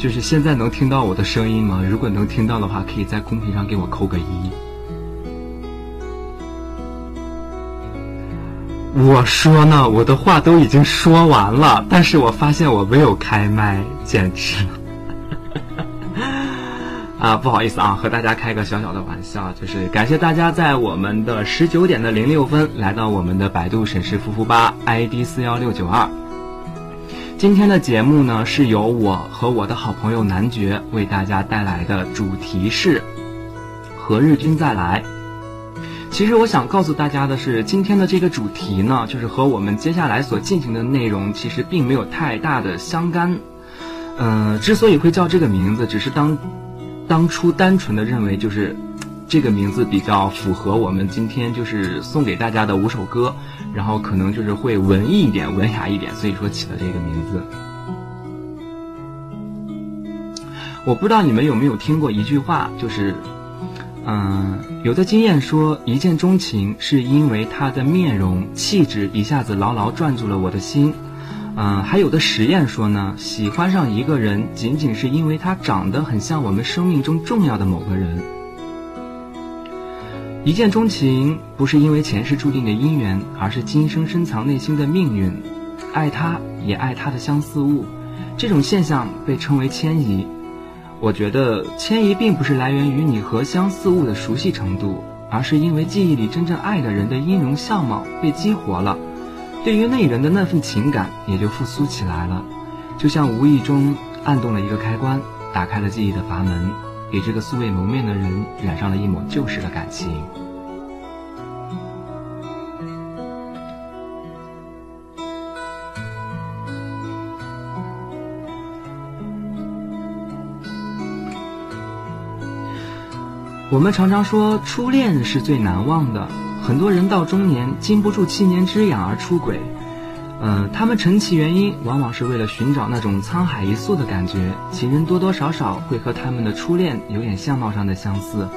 就是现在能听到我的声音吗？如果能听到的话，可以在公屏上给我扣个一。我说呢，我的话都已经说完了，但是我发现我没有开麦，简直。啊，不好意思啊，和大家开个小小的玩笑，就是感谢大家在我们的十九点的零六分来到我们的百度沈氏夫妇吧 ID 四幺六九二。今天的节目呢，是由我和我的好朋友男爵为大家带来的，主题是“何日君再来”。其实我想告诉大家的是，今天的这个主题呢，就是和我们接下来所进行的内容其实并没有太大的相干。嗯，之所以会叫这个名字，只是当。当初单纯的认为就是这个名字比较符合我们今天就是送给大家的五首歌，然后可能就是会文艺一点、文雅一点，所以说起了这个名字。我不知道你们有没有听过一句话，就是，嗯，有的经验说一见钟情是因为他的面容气质一下子牢牢攥住了我的心。嗯，还有的实验说呢，喜欢上一个人仅仅是因为他长得很像我们生命中重要的某个人。一见钟情不是因为前世注定的姻缘，而是今生深藏内心的命运。爱他也爱他的相似物，这种现象被称为迁移。我觉得迁移并不是来源于你和相似物的熟悉程度，而是因为记忆里真正爱的人的音容相貌被激活了。对于那人的那份情感也就复苏起来了，就像无意中按动了一个开关，打开了记忆的阀门，给这个素未谋面的人染上了一抹旧时的感情。我们常常说初恋是最难忘的。很多人到中年经不住七年之痒而出轨，嗯，他们成其原因往往是为了寻找那种沧海一粟的感觉。情人多多少少会和他们的初恋有点相貌上的相似，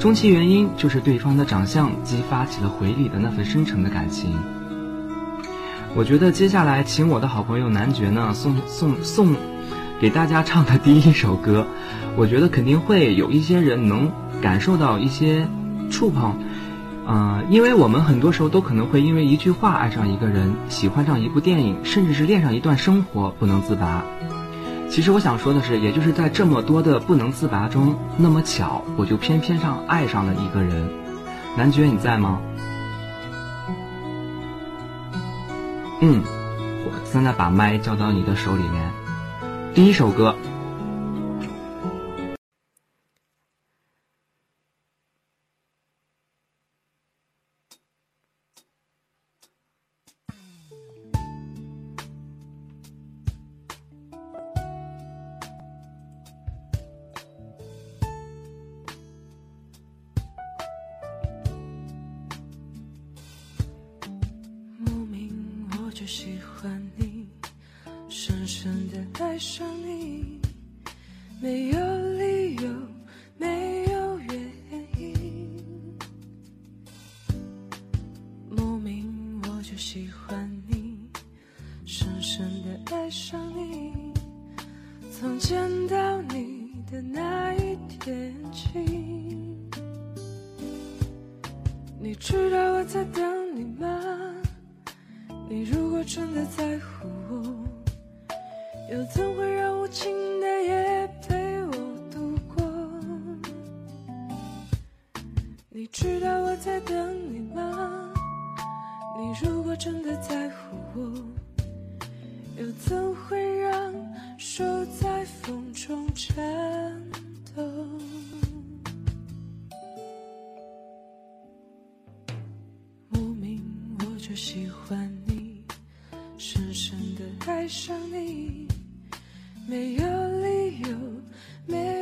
终其原因就是对方的长相激发起了回礼的那份深沉的感情。我觉得接下来请我的好朋友男爵呢送送送给大家唱的第一首歌，我觉得肯定会有一些人能感受到一些触碰。嗯，因为我们很多时候都可能会因为一句话爱上一个人，喜欢上一部电影，甚至是恋上一段生活，不能自拔。其实我想说的是，也就是在这么多的不能自拔中，那么巧，我就偏偏上爱上了一个人。男爵你在吗？嗯，我现在把麦交到你的手里面。第一首歌。就喜欢你深深地爱上你。没有理由没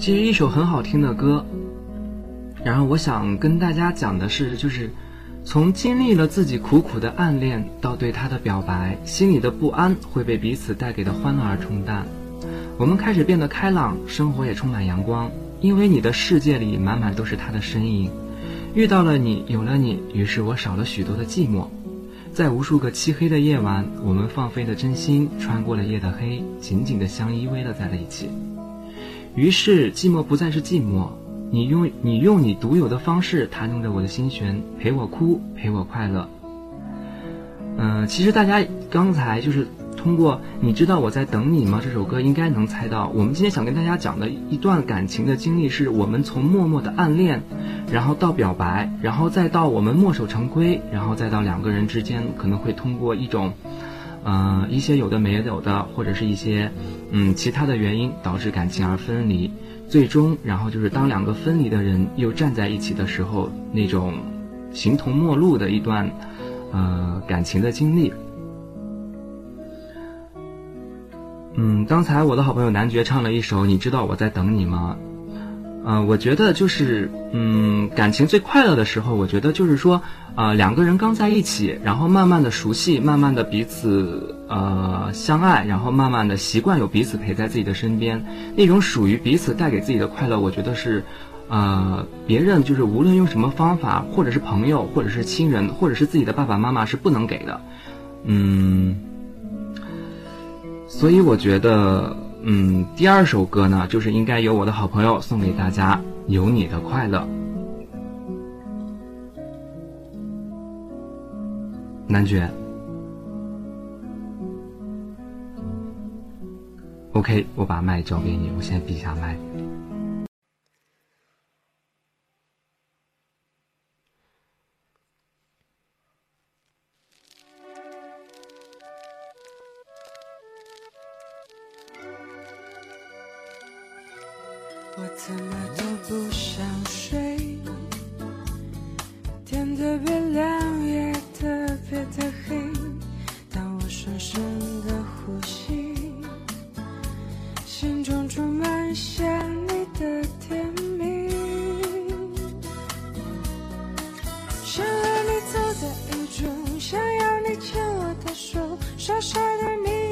其实一首很好听的歌，然后我想跟大家讲的是，就是从经历了自己苦苦的暗恋到对他的表白，心里的不安会被彼此带给的欢乐而冲淡。我们开始变得开朗，生活也充满阳光，因为你的世界里满满都是他的身影。遇到了你，有了你，于是我少了许多的寂寞。在无数个漆黑的夜晚，我们放飞的真心穿过了夜的黑，紧紧的相依偎了在了一起。于是寂寞不再是寂寞，你用你用你独有的方式弹动着我的心弦，陪我哭，陪我快乐。嗯、其实大家刚才就是通过《你知道我在等你吗》这首歌，应该能猜到，我们今天想跟大家讲的一段感情的经历，是我们从默默的暗恋，然后到表白，然后再到我们墨守成规，然后再到两个人之间可能会通过一种。呃，一些有的没有的，或者是一些嗯其他的原因导致感情而分离，最终然后就是当两个分离的人又站在一起的时候，那种形同陌路的一段呃感情的经历。嗯，刚才我的好朋友男爵唱了一首《你知道我在等你吗》。呃，我觉得就是，嗯，感情最快乐的时候，我觉得就是说，呃，两个人刚在一起，然后慢慢的熟悉，慢慢的彼此呃相爱，然后慢慢的习惯有彼此陪在自己的身边，那种属于彼此带给自己的快乐，我觉得是，呃，别人就是无论用什么方法，或者是朋友，或者是亲人，或者是自己的爸爸妈妈是不能给的，嗯，所以我觉得。嗯，第二首歌呢，就是应该由我的好朋友送给大家，《有你的快乐》。男爵，OK，我把麦交给你，我先闭下麦。我怎么都不想睡，天特别亮，夜特别的黑。当我深深的呼吸，心中充满想你的甜蜜。想和你走在雨中，想要你牵我的手，傻傻的你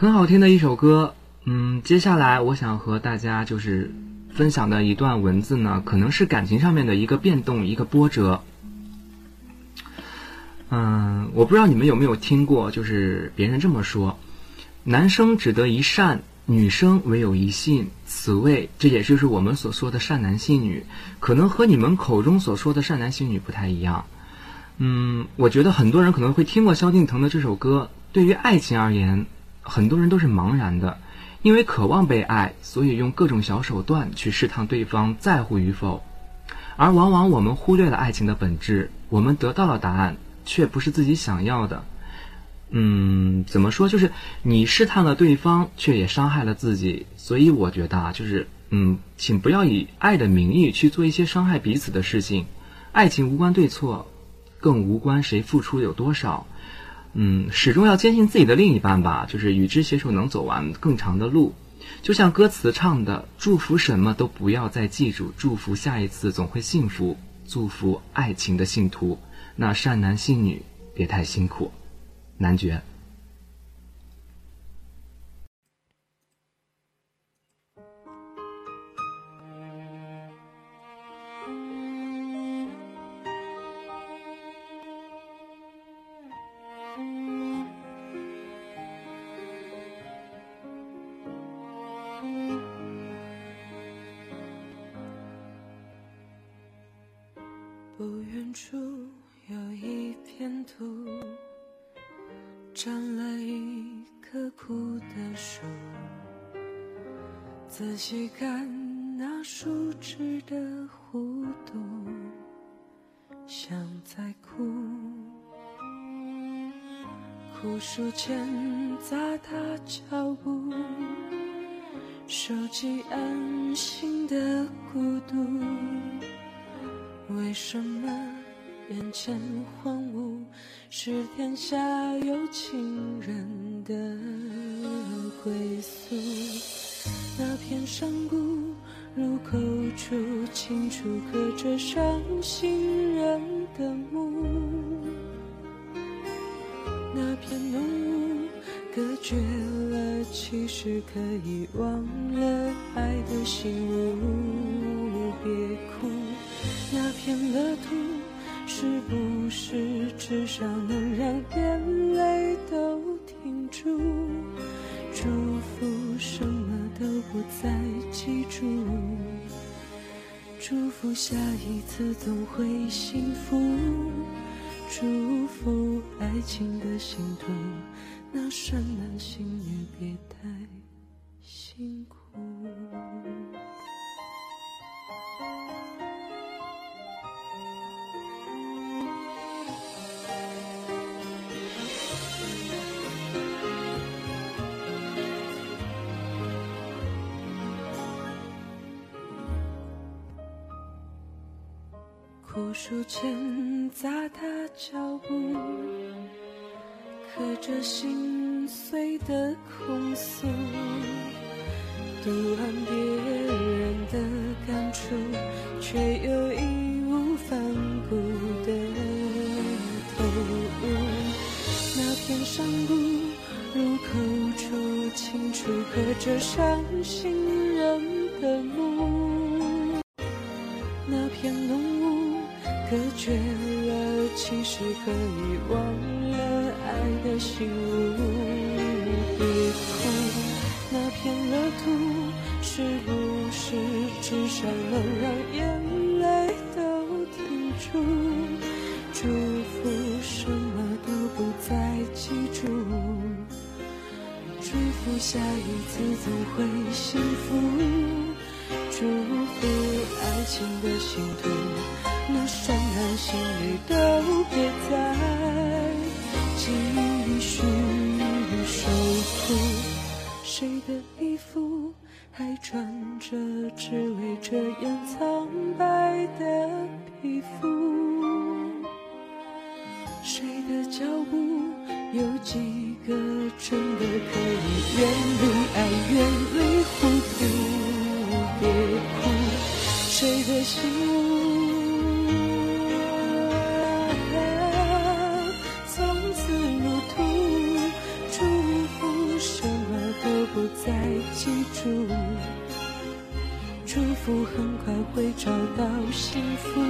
很好听的一首歌。嗯，接下来我想和大家就是分享的一段文字呢，可能是感情上面的一个变动，一个波折。嗯，我不知道你们有没有听过，就是别人这么说：男生只得一善，女生唯有一信。此谓，这也就是我们所说的善男信女，可能和你们口中所说的善男信女不太一样。嗯，我觉得很多人可能会听过萧敬腾的这首歌。对于爱情而言，很多人都是茫然的。因为渴望被爱，所以用各种小手段去试探对方在乎与否，而往往我们忽略了爱情的本质。我们得到了答案，却不是自己想要的。嗯，怎么说？就是你试探了对方，却也伤害了自己。所以我觉得啊，就是嗯，请不要以爱的名义去做一些伤害彼此的事情。爱情无关对错，更无关谁付出有多少。嗯，始终要坚信自己的另一半吧，就是与之携手能走完更长的路。就像歌词唱的：“祝福什么都不要再记住，祝福下一次总会幸福，祝福爱情的信徒，那善男信女别太辛苦。”男爵。脚步，收集安心的孤独。为什么眼前荒芜是天下有情人的归宿？那片山谷入口处清楚刻着伤心人的墓，那片浓隔绝了其实可以忘了爱的心物，别哭。那片乐土，是不是至少能让眼泪都停住？祝福什么都不再记住，祝福下一次总会幸福，祝福爱情的信徒，那善男信女别太辛苦。枯树前砸踏脚步，刻着心碎的控诉，读完别人的感触，却又义无反顾的投入。那片山谷入口处，清楚刻着伤心人的墓，那片浓雾。隔绝了，其实可以忘爱的心物。别哭，那片乐土是不是至少能让眼泪都停住？祝福什么都不再记住，祝福下一次总会幸福，祝福爱情的信徒。那善男信女都别祝福很快会找到幸福，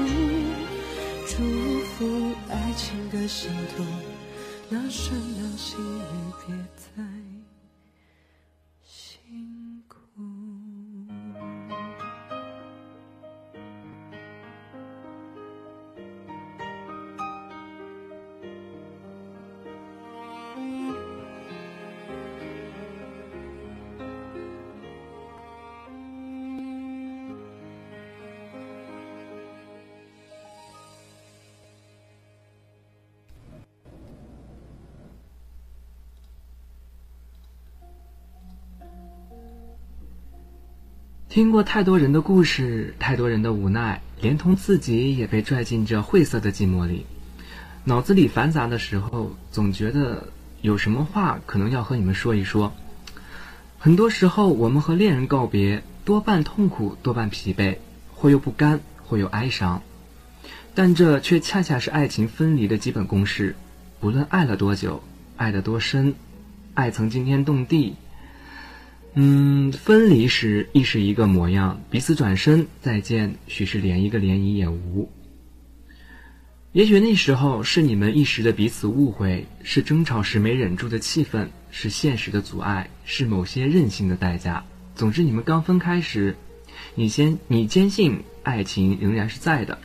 祝福爱情的信徒，那声让心也别再听过太多人的故事，太多人的无奈，连同自己也被拽进这晦涩的寂寞里。脑子里繁杂的时候，总觉得有什么话可能要和你们说一说。很多时候，我们和恋人告别，多半痛苦，多半疲惫，或又不甘，或又哀伤。但这却恰恰是爱情分离的基本公式。不论爱了多久，爱得多深，爱曾惊天动地。嗯，分离时亦是一个模样，彼此转身再见，许是连一个涟漪也无。也许那时候是你们一时的彼此误会，是争吵时没忍住的气愤，是现实的阻碍，是某些任性的代价。总之，你们刚分开时，你先你坚信爱情仍然是在的，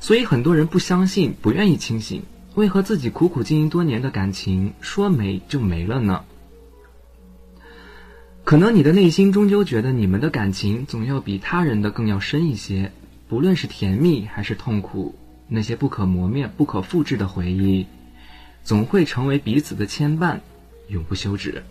所以很多人不相信，不愿意清醒。为何自己苦苦经营多年的感情说没就没了呢？可能你的内心终究觉得你们的感情总要比他人的更要深一些，不论是甜蜜还是痛苦，那些不可磨灭、不可复制的回忆，总会成为彼此的牵绊，永不休止。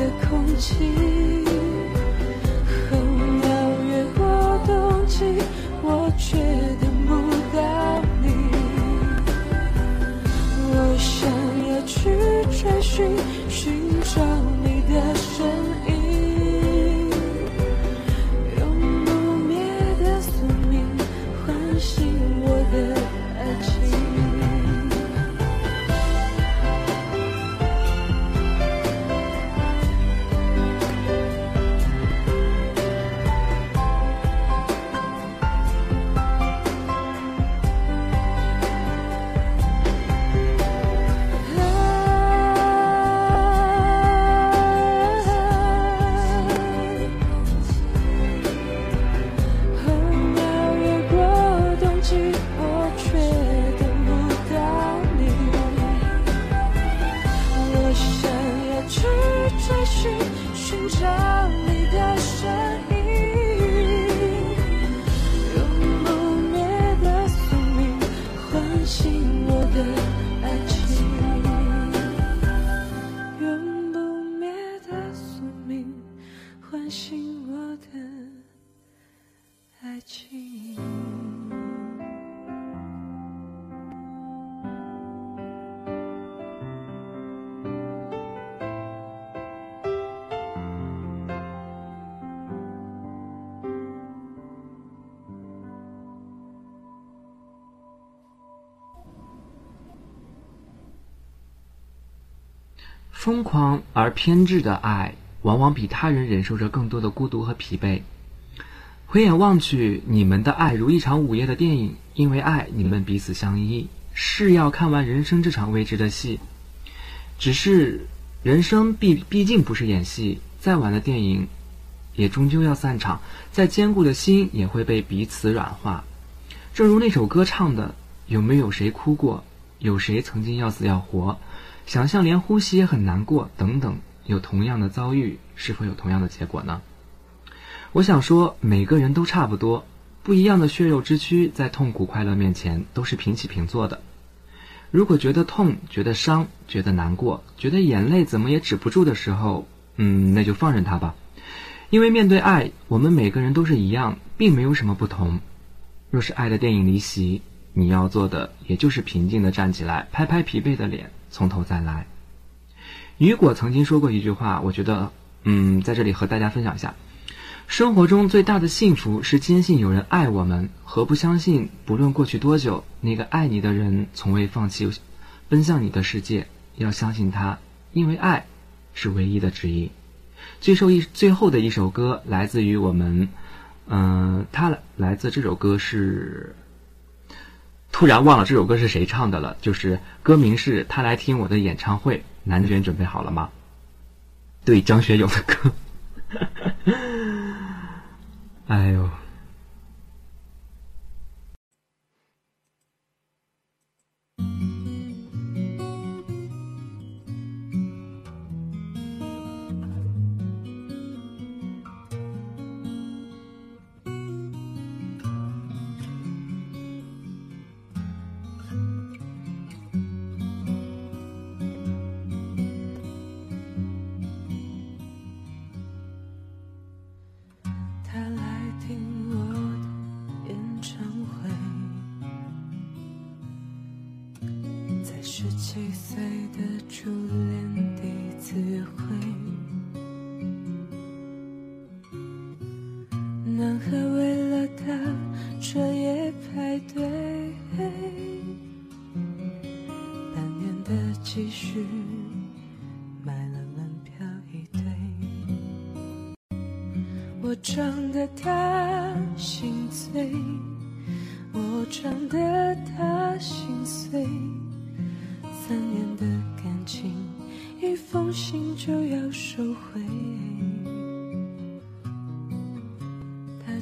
的空气。候鸟越过冬季，我却等不到你。我想要去追寻，寻疯狂而偏执的爱，往往比他人忍受着更多的孤独和疲惫。回眼望去，你们的爱如一场午夜的电影，因为爱，你们彼此相依，是要看完人生这场未知的戏。只是，人生毕毕竟不是演戏，再晚的电影，也终究要散场。再坚固的心，也会被彼此软化。正如那首歌唱的：“有没有谁哭过？有谁曾经要死要活？”想象连呼吸也很难过，等等，有同样的遭遇，是否有同样的结果呢？我想说，每个人都差不多，不一样的血肉之躯，在痛苦快乐面前都是平起平坐的。如果觉得痛、觉得伤、觉得难过、觉得眼泪怎么也止不住的时候，嗯，那就放任它吧。因为面对爱，我们每个人都是一样，并没有什么不同。若是爱的电影离席，你要做的也就是平静的站起来，拍拍疲惫的脸。从头再来。雨果曾经说过一句话，我觉得，嗯，在这里和大家分享一下：生活中最大的幸福是坚信有人爱我们，何不相信，不论过去多久，那个爱你的人从未放弃奔向你的世界。要相信他，因为爱是唯一的指引。最受一最后的一首歌来自于我们，嗯，他来自这首歌是。突然忘了这首歌是谁唱的了，就是歌名是他来听我的演唱会。男卷准备好了吗？对，张学友的歌。哎呦。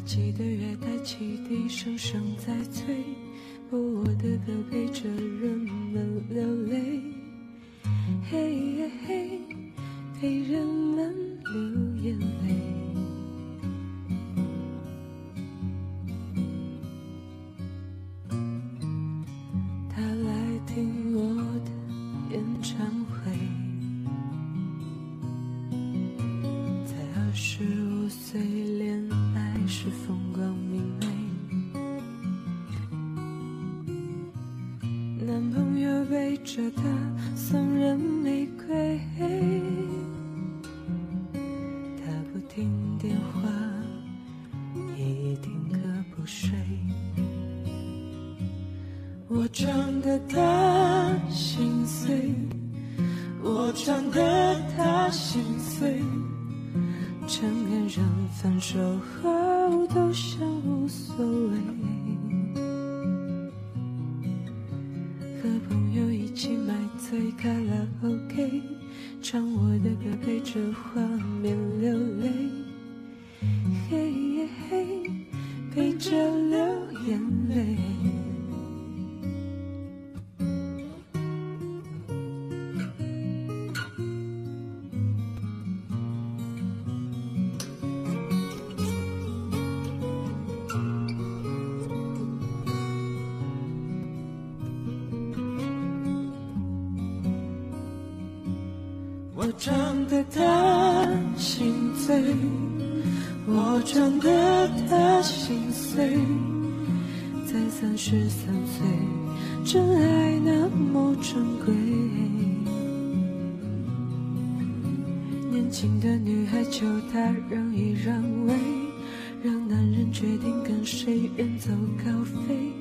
记得月台汽笛声声在催，播我的歌陪着人们流泪，嘿嘿，陪人们流眼泪。唱得他心醉，我唱得他心碎。在三十三岁，真爱那么珍贵。年轻的女孩求他让一让位，让男人决定跟谁。远走高飞？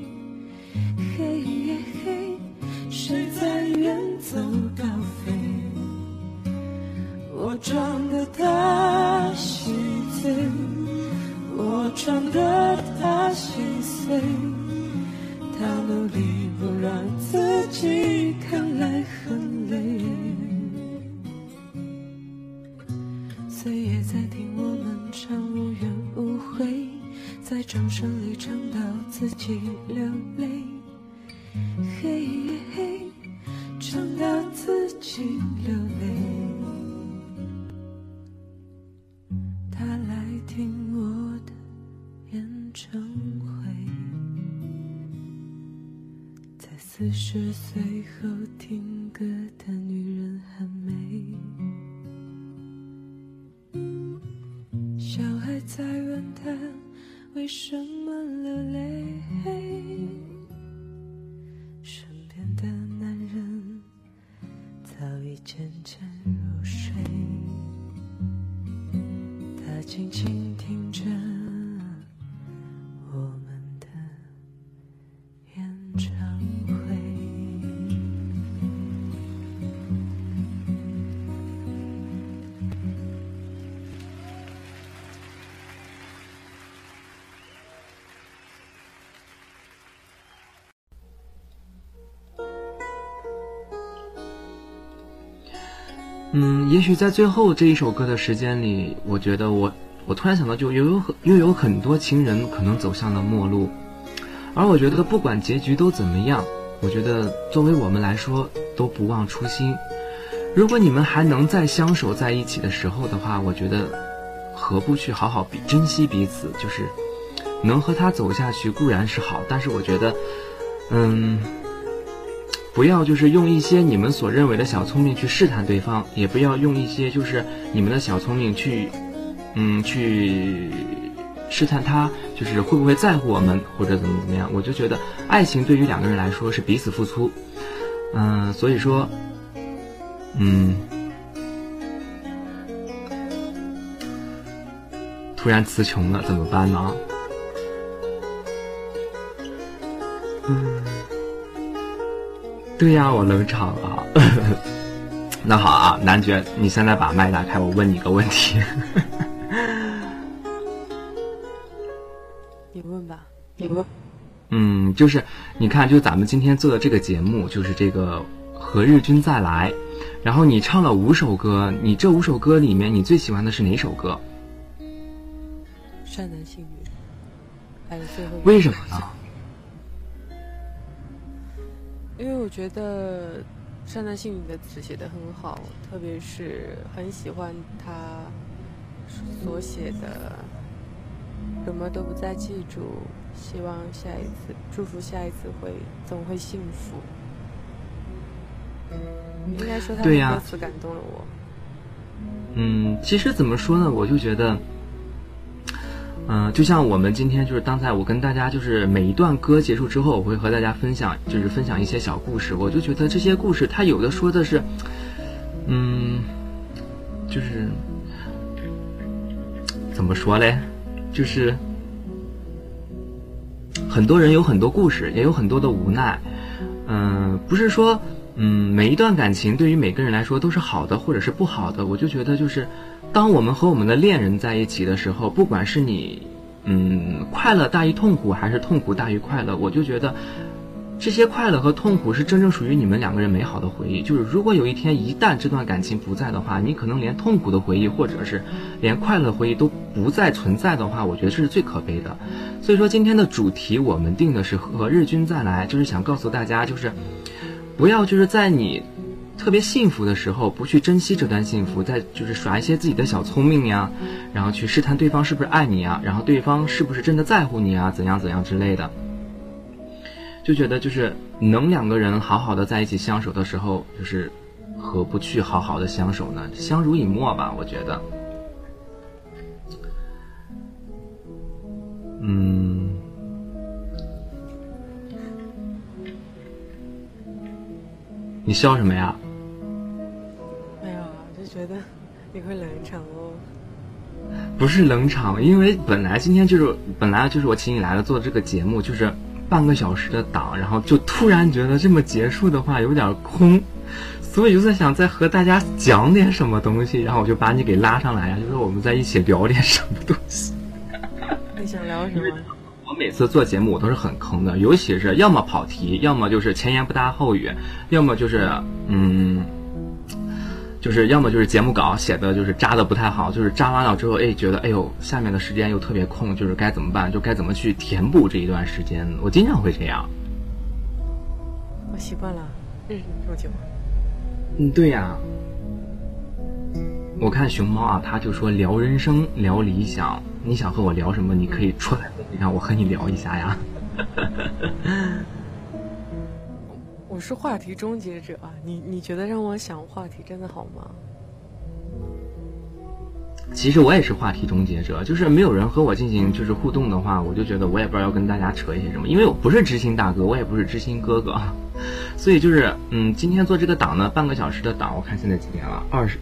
嗯，也许在最后这一首歌的时间里，我觉得我我突然想到，就又有很又有很多情人可能走向了末路，而我觉得不管结局都怎么样，我觉得作为我们来说都不忘初心。如果你们还能再相守在一起的时候的话，我觉得何不去好好比珍惜彼此？就是能和他走下去固然是好，但是我觉得，嗯。不要就是用一些你们所认为的小聪明去试探对方，也不要用一些就是你们的小聪明去，嗯，去试探他，就是会不会在乎我们或者怎么怎么样。我就觉得爱情对于两个人来说是彼此付出，嗯、所以说，嗯，突然词穷了怎么办呢？嗯。对呀，我冷场了。那好啊，男爵，你现在把麦打开，我问你个问题。你问吧，你问。嗯，就是你看，就咱们今天做的这个节目，就是这个《何日君再来》，然后你唱了五首歌，你这五首歌里面，你最喜欢的是哪首歌？善男信女，还有最后一为什么呢？因为我觉得《善男信女》的词写得很好，特别是很喜欢他所写的“什么都不再记住，希望下一次祝福下一次会总会幸福”。应该说他的歌词感动了我。嗯，其实怎么说呢，我就觉得，嗯、就像我们今天就是刚才我跟大家就是每一段歌结束之后，我会和大家分享，就是分享一些小故事。我就觉得这些故事，它有的说的是，嗯，就是怎么说嘞，就是很多人有很多故事，也有很多的无奈。嗯、不是说，嗯，每一段感情对于每个人来说都是好的，或者是不好的。我就觉得，就是当我们和我们的恋人在一起的时候，不管是你，嗯，快乐大于痛苦，还是痛苦大于快乐，我就觉得这些快乐和痛苦是真正属于你们两个人美好的回忆。就是如果有一天一旦这段感情不在的话，你可能连痛苦的回忆，或者是连快乐回忆都不再存在的话，我觉得这是最可悲的。所以说今天的主题我们定的是和日君再来，就是想告诉大家，就是不要就是在你特别幸福的时候不去珍惜这段幸福，再就是耍一些自己的小聪明呀，然后去试探对方是不是爱你啊，然后对方是不是真的在乎你啊，怎样怎样之类的。就觉得就是能两个人好好的在一起相守的时候，就是何不去好好的相守呢？相濡以沫吧，我觉得。嗯，你笑什么呀？觉得你会冷场哦。不是冷场，因为本来今天就是本来就是我请你来了做这个节目，就是半个小时的档，然后就突然觉得这么结束的话有点空，所以就在想再和大家讲点什么东西，然后我就把你给拉上来呀，就是我们在一起聊点什么东西。你想聊什么？我每次做节目我都是很坑的，尤其是要么跑题，要么就是前言不搭后语，要么就是嗯，就是要么就是节目稿写的就是扎的不太好，就是扎完了之后，哎，觉得哎呦下面的时间又特别空，就是该怎么办？就该怎么去填补这一段时间？我经常会这样。我习惯了，认识你这么久。嗯，对呀。我看熊猫啊，他就说聊人生，聊理想。你想和我聊什么？你可以出来，你让我和你聊一下呀。我是话题终结者啊，你你觉得让我想话题真的好吗？其实我也是话题终结者，就是没有人和我进行就是互动的话，我就觉得我也不知道要跟大家扯一些什么，因为我不是知心大哥，我也不是知心哥哥，所以就是嗯，今天做这个档呢，半个小时的档，我看现在几点了？二十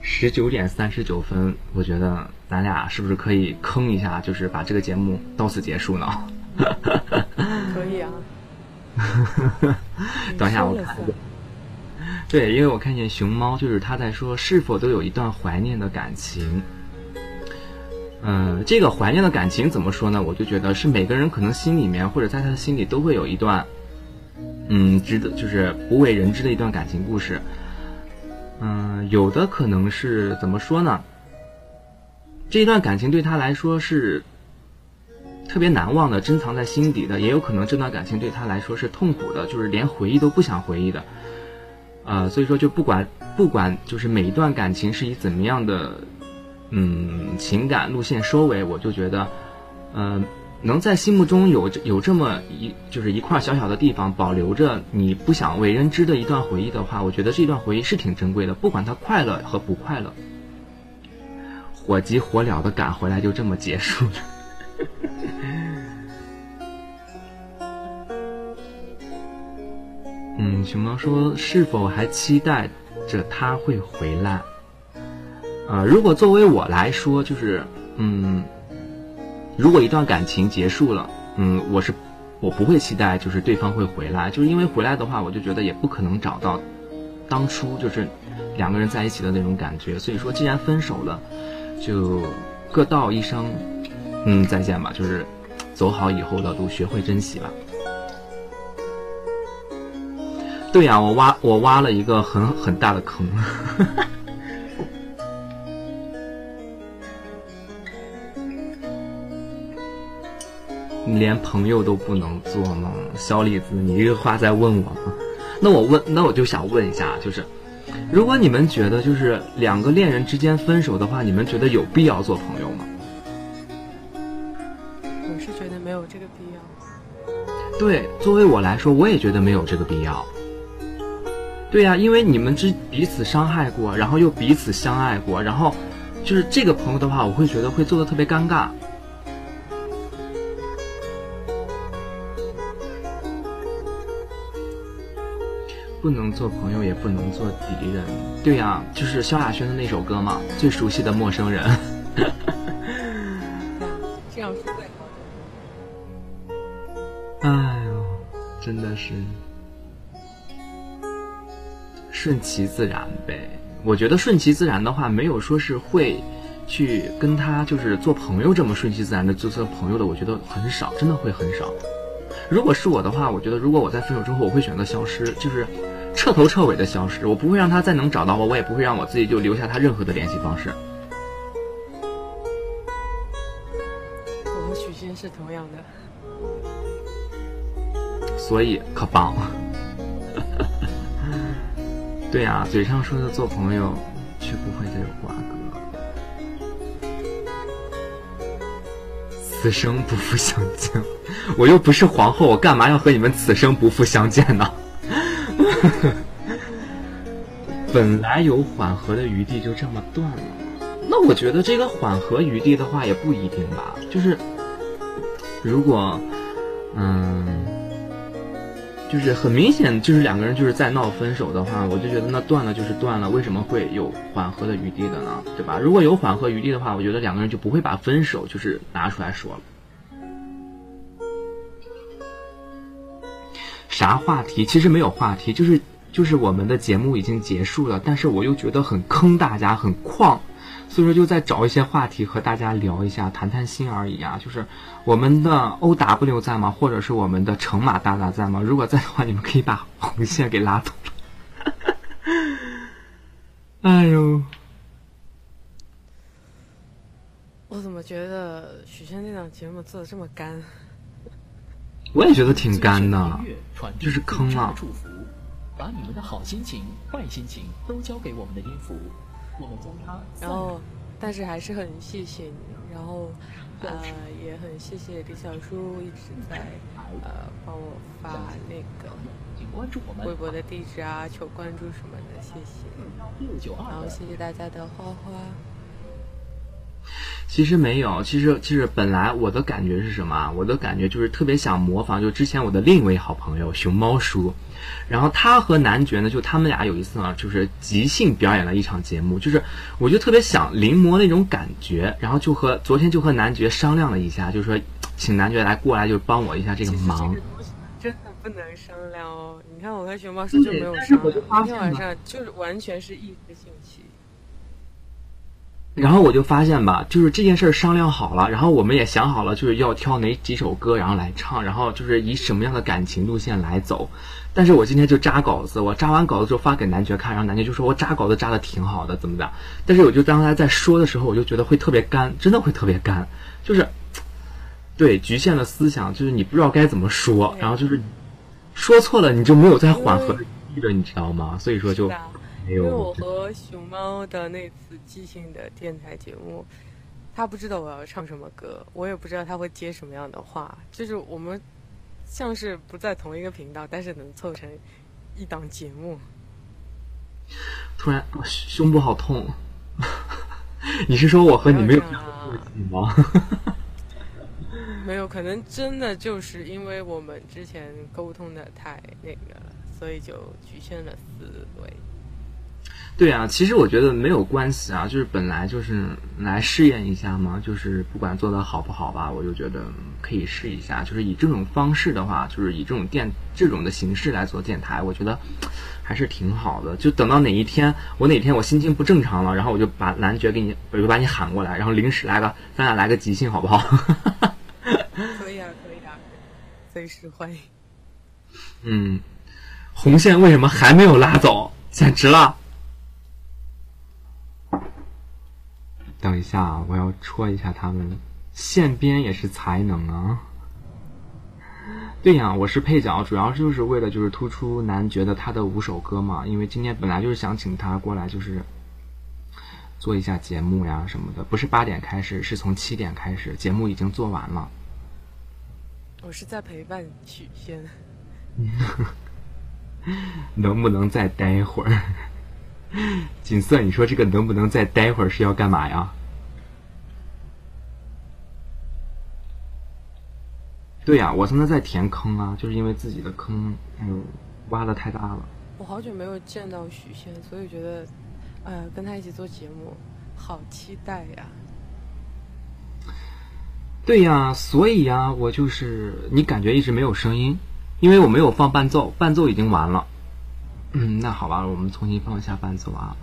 十九点三十九分，我觉得咱俩是不是可以坑一下，就是把这个节目到此结束呢？可以啊。等一下，我看。对，因为我看见熊猫，就是他在说是否都有一段怀念的感情。嗯，这个怀念的感情怎么说呢？我就觉得是每个人可能心里面或者在他的心里都会有一段，嗯，值得就是不为人知的一段感情故事。嗯，有的可能是怎么说呢？这一段感情对他来说是特别难忘的，珍藏在心底的；也有可能这段感情对他来说是痛苦的，就是连回忆都不想回忆的。呃，所以说就不管不管，就是每一段感情是以怎么样的嗯情感路线收尾，我就觉得，嗯，能在心目中有有这么一就是一块小小的地方保留着你不想为人知的一段回忆的话，我觉得这段回忆是挺珍贵的，不管它快乐和不快乐，火急火燎的赶回来就这么结束了。嗯，熊猫说：“是否还期待着他会回来？”啊，如果作为我来说，就是，嗯，如果一段感情结束了，嗯，我是我不会期待就是对方会回来，就是因为回来的话，我就觉得也不可能找到当初就是两个人在一起的那种感觉。所以说，既然分手了，就各道一声，嗯，再见吧，就是走好以后的路，学会珍惜吧。对呀，我挖我挖了一个很很大的坑，你连朋友都不能做吗？小李子，你这个话在问我吗？那我问，那我就想问一下，就是，如果你们觉得就是两个恋人之间分手的话，你们觉得有必要做朋友吗？我是觉得没有这个必要。对，作为我来说，我也觉得没有这个必要。对呀，因为你们之彼此伤害过，然后又彼此相爱过，然后就是这个朋友的话，我会觉得会做的特别尴尬。不能做朋友，也不能做敌人。对呀，就是萧亚轩的那首歌嘛，《最熟悉的陌生人》。这样说最好。哎呦，真的是。顺其自然呗，我觉得顺其自然的话，没有说是会去跟他就是做朋友这么顺其自然的做做朋友的，我觉得很少，真的会很少。如果是我的话，我觉得如果我在分手之后，我会选择消失，就是彻头彻尾的消失，我不会让他再能找到我，我也不会让我自己就留下他任何的联系方式。我和许昕是同样的，所以可棒。对呀，嘴上说的做朋友，却不会再有瓜葛，此生不复相见。我又不是皇后，我干嘛要和你们此生不复相见呢？本来有缓和的余地，就这么断了。那我觉得这个缓和余地的话，也不一定吧。就是如果，嗯。就是很明显，就是两个人就是在闹分手的话，我就觉得那断了就是断了，为什么会有缓和的余地的呢？对吧？如果有缓和余地的话，我觉得两个人就不会把分手就是拿出来说了。啥话题？其实没有话题，就是就是我们的节目已经结束了，但是我又觉得很坑大家，很旷，所以说就在找一些话题和大家聊一下，谈谈心而已啊。就是我们的 O W 在吗？或者是我们的程马大大在吗？如果在的话，你们可以把红线给拉走了。哎呦，我怎么觉得许仙那档节目做的这么干？我也觉得挺干的就是坑啊把你们的好心情、坏心情都交给我们的音符，我的健康然后，但是还是很谢谢你，然后 呃也很谢谢李小叔一直在呃帮我发那个微博的地址啊，求关注什么的，谢谢。然后谢谢大家的花花，其实没有，其实其实本来我的感觉是什么啊？我的感觉就是特别想模仿，就之前我的另一位好朋友熊猫叔，然后他和男爵呢，就他们俩有一次呢，就是即兴表演了一场节目，就是我就特别想临摹那种感觉，然后就和昨天就和男爵商量了一下，就说请男爵来过来，就帮我一下这个忙真的不能商量哦。你看我和熊猫叔就没有商量，今天晚上就是完全是一时兴起。然后我就发现吧，就是这件事儿商量好了，然后我们也想好了，就是要挑哪几首歌，然后来唱，然后就是以什么样的感情路线来走。但是我今天就扎稿子，我扎完稿子之后发给男爵看，然后男爵就说我扎稿子扎的挺好的，怎么的？但是我就刚才在说的时候，我就觉得会特别干，真的会特别干，就是对局限了思想，就是你不知道该怎么说，然后就是说错了，你就没有再缓和的余地了，你知道吗？所以说就没有因为我。和熊猫的那次即兴的电台节目，他不知道我要唱什么歌，我也不知道他会接什么样的话，就是我们像是不在同一个频道，但是能凑成一档节目。突然我胸部好痛。你是说我和你没有不要这样啊默契吗？没有，可能真的就是因为我们之前沟通的太那个了，所以就局限了思维。对啊，其实我觉得没有关系啊，就是本来就是来试验一下嘛，就是不管做的好不好吧，我就觉得可以试一下。就是以这种方式的话，就是以这种电这种的形式来做电台，我觉得还是挺好的。就等到哪一天我哪天我心情不正常了，然后我就把男爵给你，我就把你喊过来，然后临时来个咱俩来个即兴，好不好？可以啊，可以啊，随时欢迎。嗯，红线为什么还没有拉走？简直了！等一下啊，我要戳一下他们，现编也是才能啊。对呀，我是配角，主要就是为了就是突出男爵的他的五首歌嘛，因为今天本来就是想请他过来，就是做一下节目呀什么的，不是八点开始，是从七点开始，节目已经做完了。我是在陪伴许仙。能不能再待一会儿？锦瑟，你说这个能不能再待会儿是要干嘛呀？对呀、我现在在填坑啊，就是因为自己的坑，哎呦，挖的太大了。我好久没有见到许仙，所以觉得，呃，跟他一起做节目，好期待呀！对呀、所以呀、我就是你感觉一直没有声音，因为我没有放伴奏，伴奏已经完了。嗯，那好吧，我们重新放一下伴奏啊。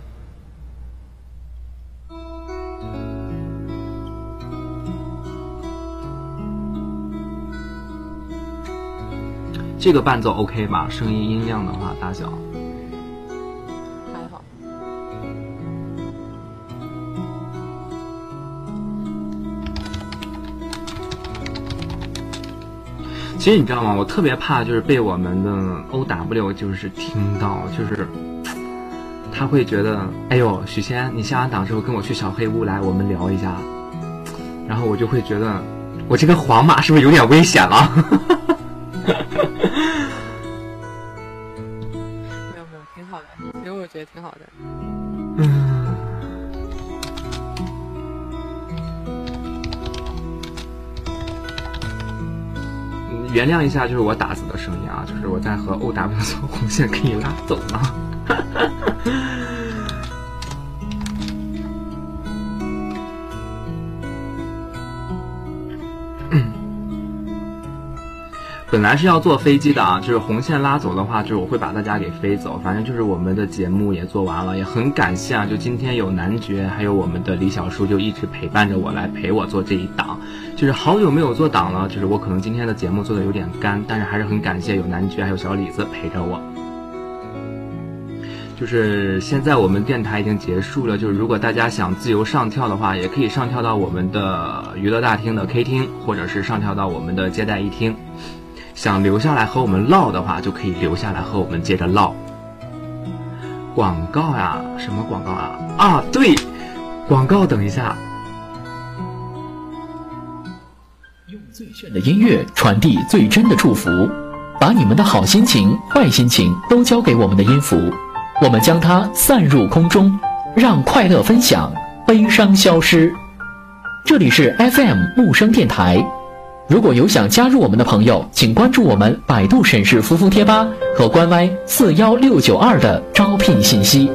这个伴奏 OK 吧？声音音量的话，大小。其实你知道吗？我特别怕就是被我们的 O W 就是听到，就是他会觉得，哎呦，许仙，你下完档之后跟我去小黑屋来，我们聊一下。然后我就会觉得，我这个皇马是不是有点危险了？没有没有，挺好的，其实我觉得挺好的。原谅一下，就是我打字的声音啊，就是我在和 O W 做红线可以拉走呢。本来是要坐飞机的啊，就是红线拉走的话，就是我会把大家给飞走。反正就是我们的节目也做完了，也很感谢啊，就今天有男爵，还有我们的李小叔，就一直陪伴着我来陪我做这一档。就是好久没有做档了，就是我可能今天的节目做的有点干，但是还是很感谢有男爵还有小李子陪着我。就是现在我们电台已经结束了，就是如果大家想自由上跳的话，也可以上跳到我们的娱乐大厅的 K 厅，或者是上跳到我们的接待一厅。想留下来和我们唠的话，就可以留下来和我们接着唠。广告呀，什么广告啊？啊，对，广告，等一下。用最炫的音乐传递最真的祝福，把你们的好心情、坏心情都交给我们的音符。我们将它散入空中，让快乐分享，悲伤消失。这里是 FM 木声电台。如果有想加入我们的朋友，请关注我们百度沈氏扶风贴吧和官歪四幺六九二的招聘信息。